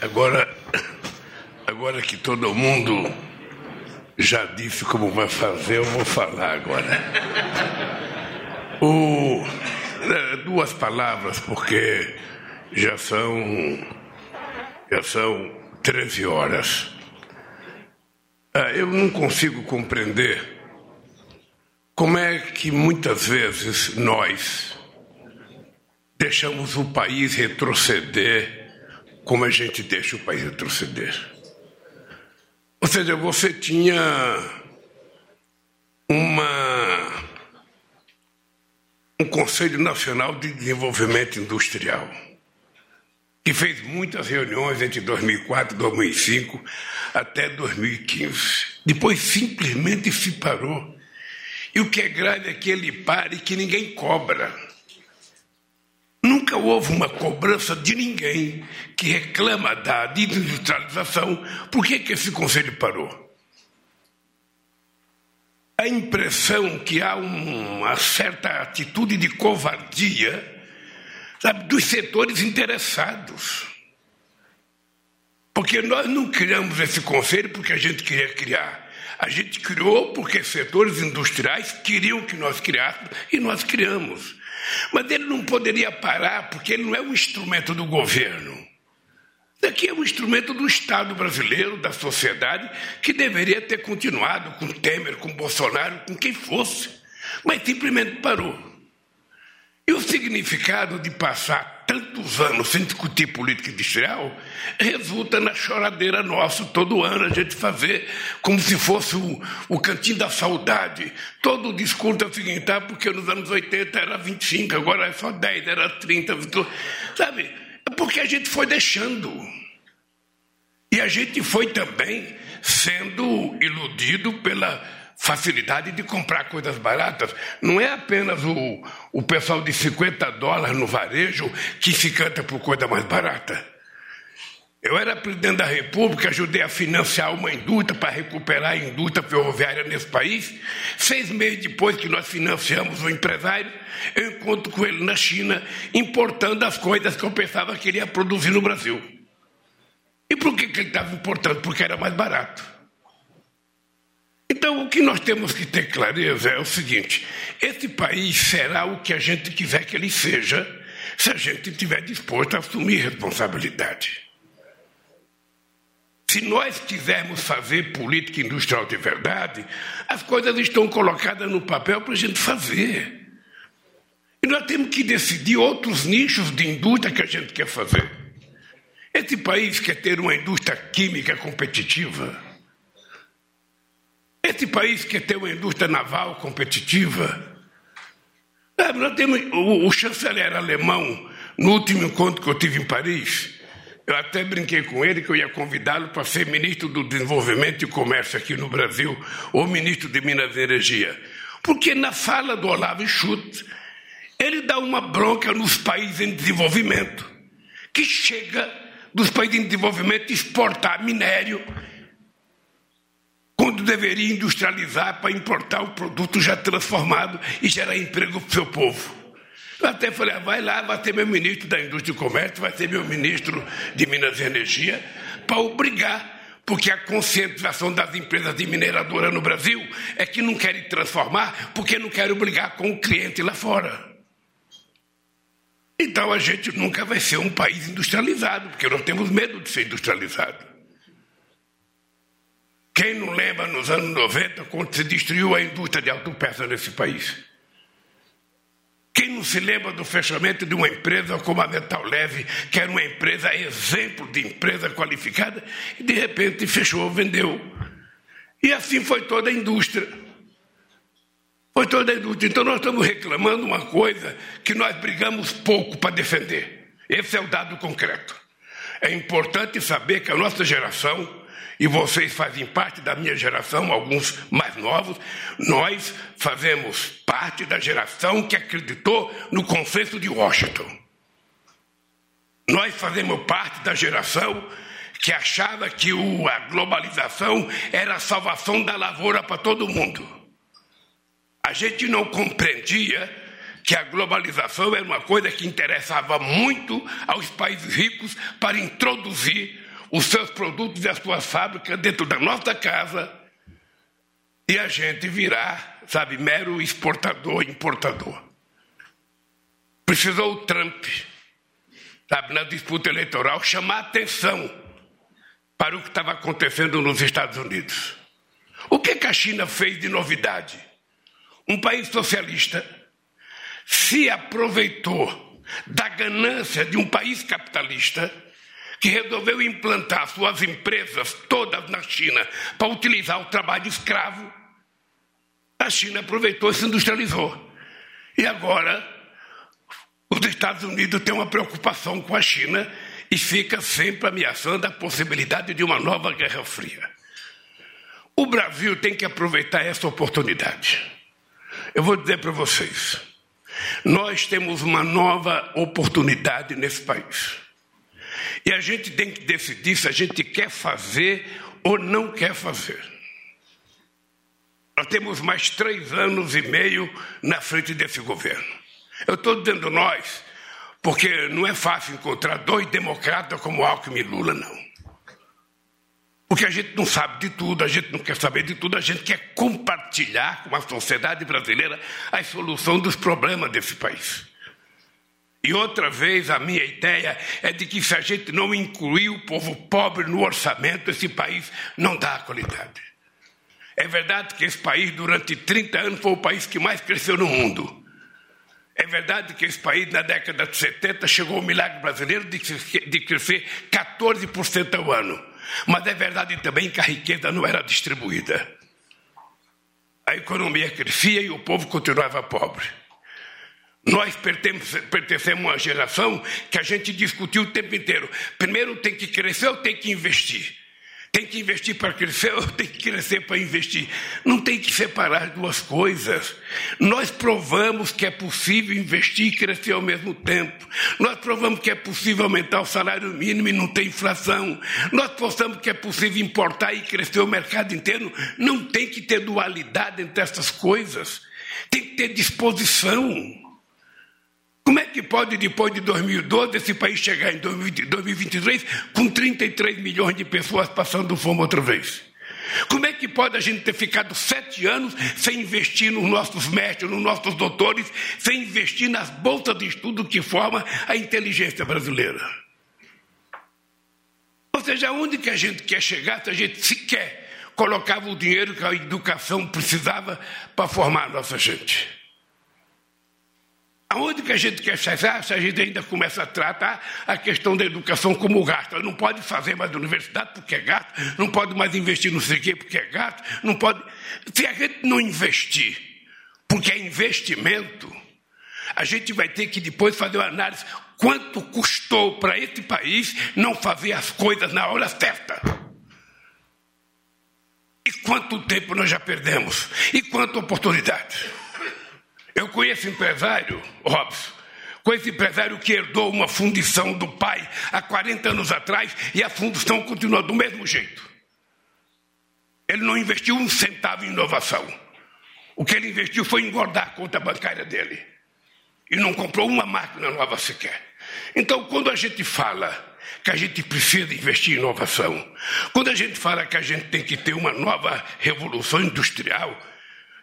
agora, agora que todo mundo já disse como vai fazer, eu vou falar agora. O, é, duas palavras, porque já são, já são 13 horas. Ah, eu não consigo compreender como é que muitas vezes nós deixamos o país retroceder como a gente deixa o país retroceder. Ou seja, você tinha uma um Conselho Nacional de Desenvolvimento Industrial que fez muitas reuniões entre 2004 e 2005 até 2015. Depois simplesmente se parou. E o que é grave é que ele pare e que ninguém cobra. Nunca houve uma cobrança de ninguém que reclama da desindustrialização. Por que, que esse conselho parou? A impressão que há uma certa atitude de covardia sabe, dos setores interessados. Porque nós não criamos esse conselho porque a gente queria criar. A gente criou porque setores industriais queriam que nós criássemos e nós criamos. Mas ele não poderia parar, porque ele não é um instrumento do governo. Daqui é um instrumento do Estado brasileiro, da sociedade, que deveria ter continuado com Temer, com Bolsonaro, com quem fosse, mas simplesmente parou. E o significado de passar tantos anos sem discutir política industrial resulta na choradeira nossa, todo ano a gente fazer como se fosse o, o cantinho da saudade. Todo discurso é o seguinte, ah, porque nos anos 80 era 25, agora é só 10, era 30, 20, sabe? É porque a gente foi deixando. E a gente foi também sendo iludido pela facilidade de comprar coisas baratas. Não é apenas o, o pessoal de 50 dólares no varejo que se canta por coisa mais barata. Eu era presidente da República, ajudei a financiar uma indústria para recuperar a indústria ferroviária nesse país. Seis meses depois que nós financiamos o empresário, eu encontro com ele na China, importando as coisas que eu pensava que ele ia produzir no Brasil. E por que, que ele estava importando? Porque era mais barato. Então, o que nós temos que ter clareza é o seguinte: esse país será o que a gente quiser que ele seja, se a gente estiver disposto a assumir responsabilidade. Se nós quisermos fazer política industrial de verdade, as coisas estão colocadas no papel para a gente fazer. E nós temos que decidir outros nichos de indústria que a gente quer fazer. Esse país quer ter uma indústria química competitiva. Esse país quer ter uma indústria naval competitiva. É, nós temos, o, o chanceler alemão, no último encontro que eu tive em Paris, eu até brinquei com ele que eu ia convidá-lo para ser ministro do Desenvolvimento e Comércio aqui no Brasil, ou ministro de Minas e Energia. Porque na fala do Olavo Schultz, ele dá uma bronca nos países em desenvolvimento, que chega dos países em desenvolvimento exportar minério deveria industrializar para importar o produto já transformado e gerar emprego para o seu povo. Eu até falei, ah, vai lá, vai ser meu ministro da Indústria e Comércio, vai ser meu ministro de Minas e Energia, para obrigar, porque a conscientização das empresas de mineradora no Brasil é que não querem transformar porque não querem brigar com o cliente lá fora. Então a gente nunca vai ser um país industrializado, porque nós temos medo de ser industrializado. Quem não lembra nos anos 90 quando se destruiu a indústria de autopeças nesse país? Quem não se lembra do fechamento de uma empresa como a Metal Leve, que era uma empresa exemplo de empresa qualificada, e de repente fechou, vendeu. E assim foi toda a indústria. Foi toda a indústria. Então nós estamos reclamando uma coisa que nós brigamos pouco para defender. Esse é o dado concreto. É importante saber que a nossa geração e vocês fazem parte da minha geração, alguns mais novos, nós fazemos parte da geração que acreditou no consenso de Washington. Nós fazemos parte da geração que achava que a globalização era a salvação da lavoura para todo mundo. A gente não compreendia que a globalização era uma coisa que interessava muito aos países ricos para introduzir os seus produtos e as suas fábricas dentro da nossa casa e a gente virar, sabe, mero exportador, importador. Precisou o Trump, sabe, na disputa eleitoral, chamar atenção para o que estava acontecendo nos Estados Unidos. O que, que a China fez de novidade? Um país socialista se aproveitou da ganância de um país capitalista que resolveu implantar suas empresas todas na China para utilizar o trabalho escravo. A China aproveitou e se industrializou. E agora os Estados Unidos têm uma preocupação com a China e fica sempre ameaçando a possibilidade de uma nova Guerra Fria. O Brasil tem que aproveitar essa oportunidade. Eu vou dizer para vocês: nós temos uma nova oportunidade nesse país. E a gente tem que decidir se a gente quer fazer ou não quer fazer. Nós temos mais três anos e meio na frente desse governo. Eu estou dizendo nós, porque não é fácil encontrar dois democratas como Alckmin e Lula, não. Porque a gente não sabe de tudo, a gente não quer saber de tudo, a gente quer compartilhar com a sociedade brasileira a solução dos problemas desse país. E outra vez, a minha ideia é de que se a gente não incluir o povo pobre no orçamento, esse país não dá qualidade. É verdade que esse país, durante 30 anos, foi o país que mais cresceu no mundo. É verdade que esse país, na década de 70, chegou ao milagre brasileiro de crescer 14% ao ano. Mas é verdade também que a riqueza não era distribuída. A economia crescia e o povo continuava pobre. Nós pertencemos a uma geração que a gente discutiu o tempo inteiro. Primeiro tem que crescer ou tem que investir? Tem que investir para crescer ou tem que crescer para investir? Não tem que separar duas coisas. Nós provamos que é possível investir e crescer ao mesmo tempo. Nós provamos que é possível aumentar o salário mínimo e não ter inflação. Nós provamos que é possível importar e crescer o mercado inteiro. Não tem que ter dualidade entre essas coisas. Tem que ter disposição. Como é que pode, depois de 2012, esse país chegar em 2023 com 33 milhões de pessoas passando fome outra vez? Como é que pode a gente ter ficado sete anos sem investir nos nossos mestres, nos nossos doutores, sem investir nas bolsas de estudo que formam a inteligência brasileira? Ou seja, onde que a gente quer chegar se a gente sequer colocava o dinheiro que a educação precisava para formar a nossa gente? Aonde que a gente quer chegar se a gente ainda começa a tratar a questão da educação como gasto? Não pode fazer mais universidade porque é gasto, não pode mais investir no sei porque é gasto, não pode. Se a gente não investir porque é investimento, a gente vai ter que depois fazer uma análise quanto custou para esse país não fazer as coisas na hora certa. E quanto tempo nós já perdemos? E quanta oportunidade? Eu conheço empresário, Robson, conheço empresário que herdou uma fundição do pai há 40 anos atrás e a fundição continua do mesmo jeito. Ele não investiu um centavo em inovação. O que ele investiu foi engordar a conta bancária dele. E não comprou uma máquina nova sequer. Então, quando a gente fala que a gente precisa investir em inovação, quando a gente fala que a gente tem que ter uma nova revolução industrial,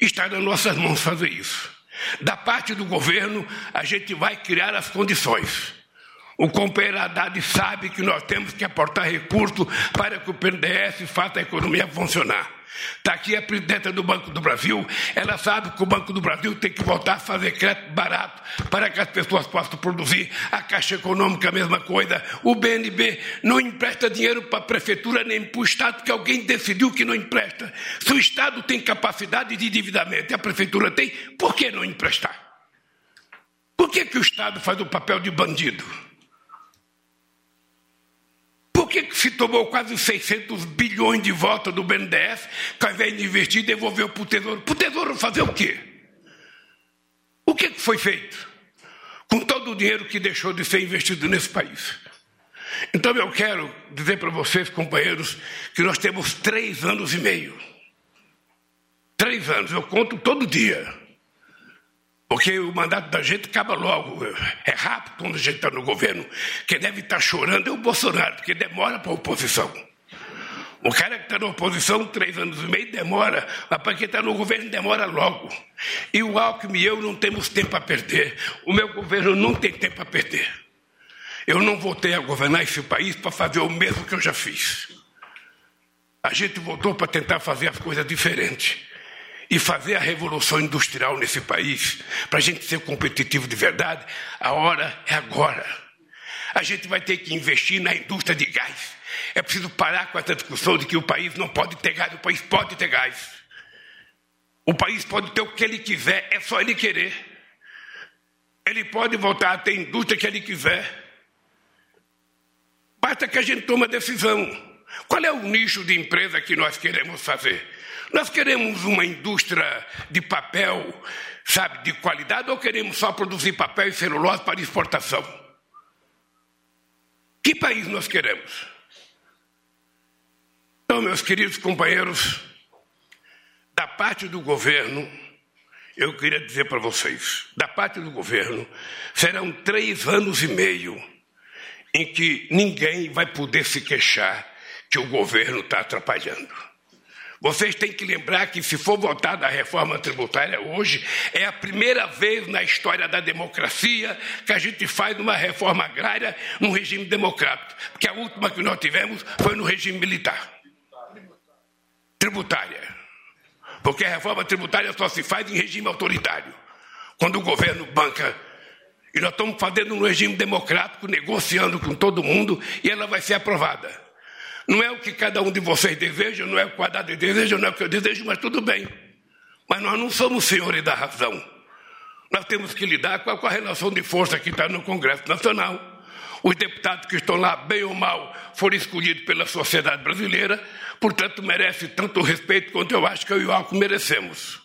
está nas nossas mãos fazer isso. Da parte do governo, a gente vai criar as condições. O companheiro Haddad sabe que nós temos que aportar recursos para que o PNDES faça a economia funcionar. Está aqui a presidenta do Banco do Brasil, ela sabe que o Banco do Brasil tem que voltar a fazer crédito barato para que as pessoas possam produzir. A Caixa Econômica, a mesma coisa. O BNB não empresta dinheiro para a prefeitura nem para o Estado, porque alguém decidiu que não empresta. Se o Estado tem capacidade de endividamento e a prefeitura tem, por que não emprestar? Por que, que o Estado faz o papel de bandido? Por que se tomou quase 600 bilhões de votos do BNDES, que ao invés de investir, devolveu para o Tesouro? Para o Tesouro fazer o quê? O que foi feito com todo o dinheiro que deixou de ser investido nesse país? Então eu quero dizer para vocês, companheiros, que nós temos três anos e meio. Três anos, eu conto todo dia. Porque o mandato da gente acaba logo. É rápido quando a gente está no governo. Quem deve estar tá chorando é o Bolsonaro, porque demora para a oposição. O cara que está na oposição, três anos e meio, demora, mas para quem está no governo, demora logo. E o Alckmin e eu não temos tempo a perder. O meu governo não tem tempo a perder. Eu não voltei a governar esse país para fazer o mesmo que eu já fiz. A gente voltou para tentar fazer as coisas diferentes e fazer a revolução industrial nesse país, para a gente ser competitivo de verdade, a hora é agora. A gente vai ter que investir na indústria de gás. É preciso parar com essa discussão de que o país não pode ter gás, o país pode ter gás. O país pode ter o que ele quiser, é só ele querer. Ele pode voltar a ter a indústria que ele quiser. Basta que a gente tome a decisão. Qual é o nicho de empresa que nós queremos fazer? Nós queremos uma indústria de papel, sabe, de qualidade, ou queremos só produzir papel e celulose para exportação? Que país nós queremos? Então, meus queridos companheiros, da parte do governo, eu queria dizer para vocês, da parte do governo, serão três anos e meio em que ninguém vai poder se queixar que o governo está atrapalhando. Vocês têm que lembrar que, se for votada a reforma tributária hoje, é a primeira vez na história da democracia que a gente faz uma reforma agrária num regime democrático. Porque a última que nós tivemos foi no regime militar. Tributária. Porque a reforma tributária só se faz em regime autoritário. Quando o governo banca. E nós estamos fazendo no regime democrático, negociando com todo mundo, e ela vai ser aprovada. Não é o que cada um de vocês deseja, não é o que o Haddad deseja, não é o que eu desejo, mas tudo bem. Mas nós não somos senhores da razão. Nós temos que lidar com a, relação de força que está no Congresso Nacional. Os deputados que estão lá, bem ou mal, foram escolhidos pela sociedade brasileira, portanto, merece tanto respeito quanto eu acho que eu e o Alco merecemos.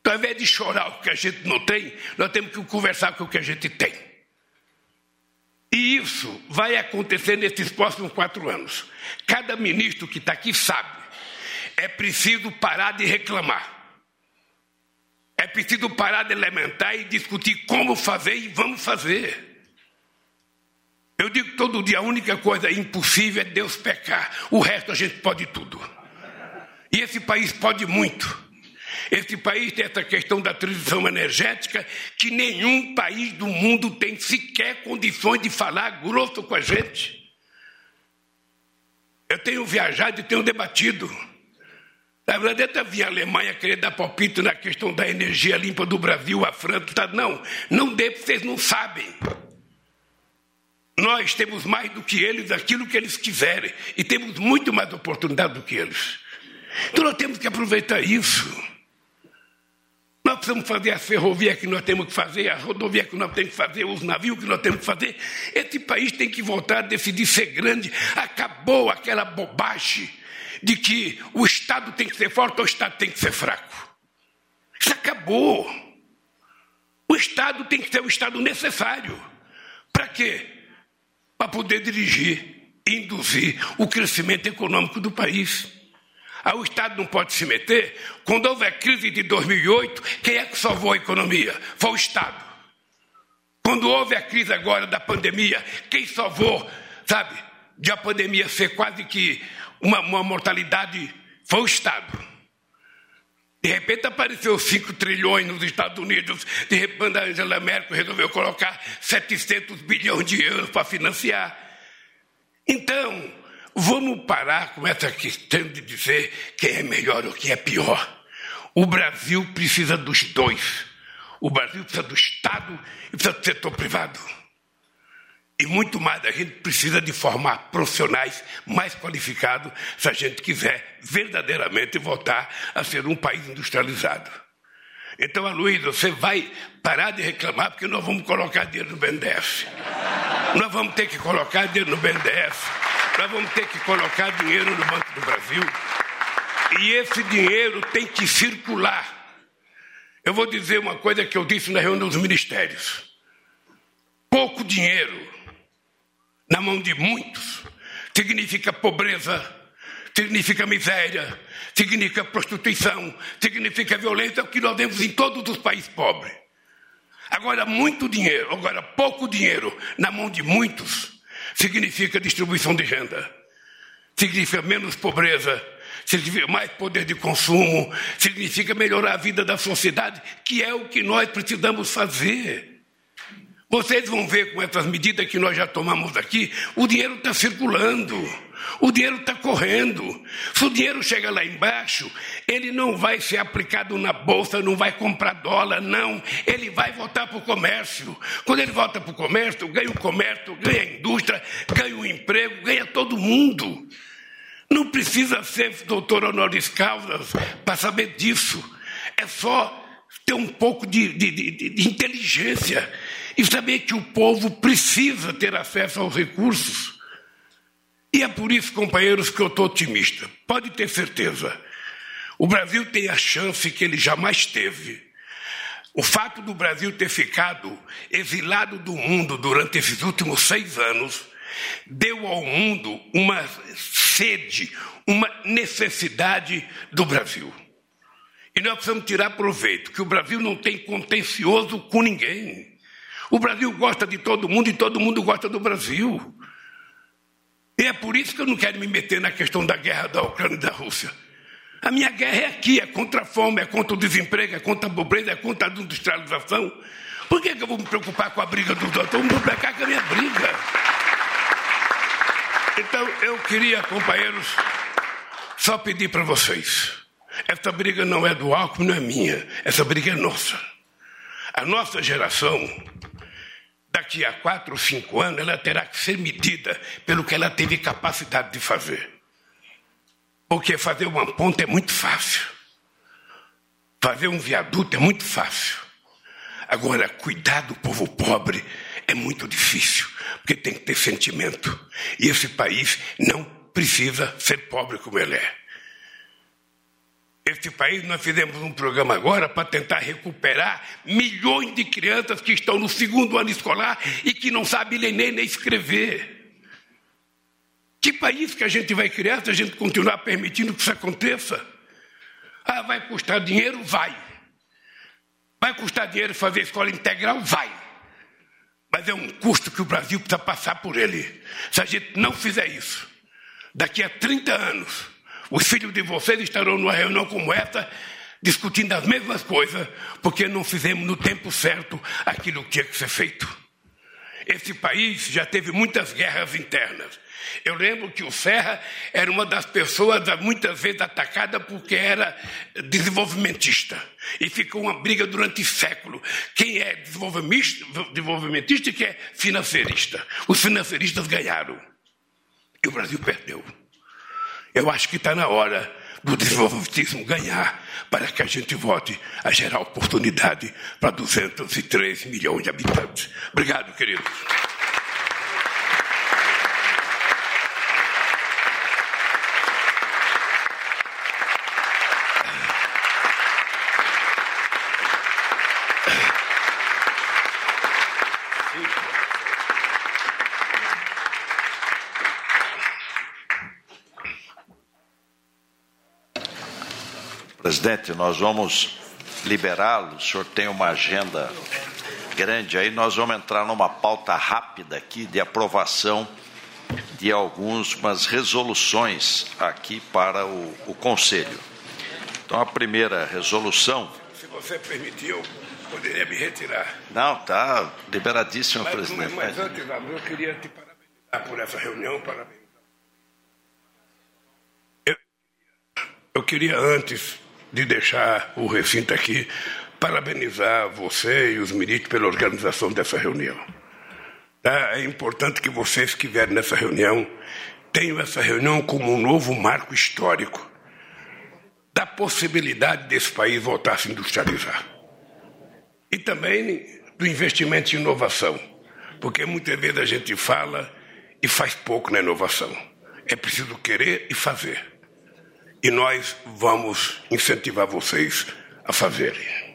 Então, ao invés de chorar o que a gente não tem, nós temos que conversar com o que a gente tem. E isso vai acontecer nesses próximos quatro anos. Cada ministro que está aqui sabe. É preciso parar de reclamar. É preciso parar de lamentar e discutir como fazer e vamos fazer. Eu digo todo dia: a única coisa impossível é Deus pecar. O resto a gente pode tudo. E esse país pode muito. Esse país tem essa questão da transição energética que nenhum país do mundo tem sequer condições de falar grosso com a gente. Eu tenho viajado e tenho debatido. Na verdade, até vi a Alemanha querer dar palpite na questão da energia limpa do Brasil, a França. Tá? Não, não dê, vocês não sabem. Nós temos mais do que eles, aquilo que eles quiserem, e temos muito mais oportunidade do que eles. Então nós temos que aproveitar isso. Nós precisamos fazer a ferrovia que nós temos que fazer, a rodovia que nós temos que fazer, os navios que nós temos que fazer. Esse país tem que voltar a decidir ser grande. Acabou aquela bobagem de que o Estado tem que ser forte ou o Estado tem que ser fraco. Isso acabou. O Estado tem que ser o Estado necessário. Para quê? Para poder dirigir, induzir o crescimento econômico do país. Aí o Estado não pode se meter. Quando houve a crise de 2008, quem é que salvou a economia? Foi o Estado. Quando houve a crise agora da pandemia, quem salvou, sabe, de a pandemia ser quase que uma, uma mortalidade foi o Estado. De repente apareceu 5 trilhões nos Estados Unidos, de repente a Angela Merkel resolveu colocar 700 bilhões de euros para financiar. Então, Vamos parar com essa questão de dizer quem é melhor ou quem é pior. O Brasil precisa dos dois. O Brasil precisa do Estado e precisa do setor privado. E muito mais, a gente precisa de formar profissionais mais qualificados se a gente quiser verdadeiramente voltar a ser um país industrializado. Então, Luísa, você vai parar de reclamar porque nós vamos colocar dinheiro no BNDES. Nós vamos ter que colocar dinheiro no BNDES. Nós vamos ter que colocar dinheiro no Banco do Brasil. E esse dinheiro tem que circular. Eu vou dizer uma coisa que eu disse na reunião dos ministérios. Pouco dinheiro na mão de muitos significa pobreza, significa miséria, significa prostituição, significa violência, o que nós vemos em todos os países pobres. Agora, muito dinheiro, agora pouco dinheiro na mão de muitos, significa distribuição de renda, significa menos pobreza, significa mais poder de consumo, significa melhorar a vida da sociedade, que é o que nós precisamos fazer. Vocês vão ver com essas medidas que nós já tomamos aqui, o dinheiro está circulando, o dinheiro está correndo. Se o dinheiro chega lá embaixo, ele não vai ser aplicado na bolsa, não vai comprar dólar, não. Ele vai voltar para o comércio. Quando ele volta para o comércio, ganha o comércio, ganha a indústria, ganha o emprego, ganha todo mundo. Não precisa ser doutor honoris causa para saber disso. É só ter um pouco de, de, de, de inteligência e saber que o povo precisa ter acesso aos recursos. E é por isso, companheiros, que eu estou otimista. Pode ter certeza. O Brasil tem a chance que ele jamais teve. O fato do Brasil ter ficado exilado do mundo durante esses últimos seis anos deu ao mundo uma sede, uma necessidade do Brasil. E nós precisamos tirar proveito, que o Brasil não tem contencioso com ninguém. O Brasil gosta de todo mundo e todo mundo gosta do Brasil. E é por isso que eu não quero me meter na questão da guerra da Ucrânia e da Rússia. A minha guerra é aqui, é contra a fome, é contra o desemprego, é contra a pobreza, é contra a industrialização. Por que, que eu vou me preocupar com a briga dos outros? Eu vou me preocupar com a minha briga. Então, eu queria, companheiros, só pedir para vocês. Essa briga não é do álcool, não é minha. Essa briga é nossa. A nossa geração daqui a quatro ou cinco anos, ela terá que ser medida pelo que ela teve capacidade de fazer. Porque fazer uma ponte é muito fácil. Fazer um viaduto é muito fácil. Agora, cuidar do povo pobre é muito difícil, porque tem que ter sentimento. E esse país não precisa ser pobre como ele é. Este país, nós fizemos um programa agora para tentar recuperar milhões de crianças que estão no segundo ano escolar e que não sabem ler nem, nem escrever. Que país que a gente vai criar se a gente continuar permitindo que isso aconteça? Ah, vai custar dinheiro? Vai. Vai custar dinheiro fazer escola integral? Vai. Mas é um custo que o Brasil precisa passar por ele. Se a gente não fizer isso, daqui a 30 anos, os filhos de vocês estarão numa reunião como essa, discutindo as mesmas coisas, porque não fizemos no tempo certo aquilo que tinha que ser feito. Esse país já teve muitas guerras internas. Eu lembro que o Serra era uma das pessoas muitas vezes atacada porque era desenvolvimentista. E ficou uma briga durante séculos. Quem é desenvolvimentista e quem é financeirista. Os financeiristas ganharam. E o Brasil perdeu. Eu acho que está na hora do desenvolvimentismo ganhar para que a gente volte a gerar oportunidade para 203 milhões de habitantes. Obrigado, queridos. Presidente, nós vamos liberá-lo. O senhor tem uma agenda grande aí. Nós vamos entrar numa pauta rápida aqui de aprovação de algumas resoluções aqui para o, o Conselho. Então, a primeira resolução. Se você permitir, eu poderia me retirar. Não, está liberadíssimo, mas, presidente. Mas antes, eu queria te parabenizar por essa reunião. Parabéns. Eu, eu queria antes de deixar o recinto aqui parabenizar você e os ministros pela organização dessa reunião. Tá? É importante que vocês que vierem nessa reunião tenham essa reunião como um novo marco histórico da possibilidade desse país voltar a se industrializar. E também do investimento em inovação, porque muitas vezes a gente fala e faz pouco na inovação. É preciso querer e fazer e nós vamos incentivar vocês a fazerem.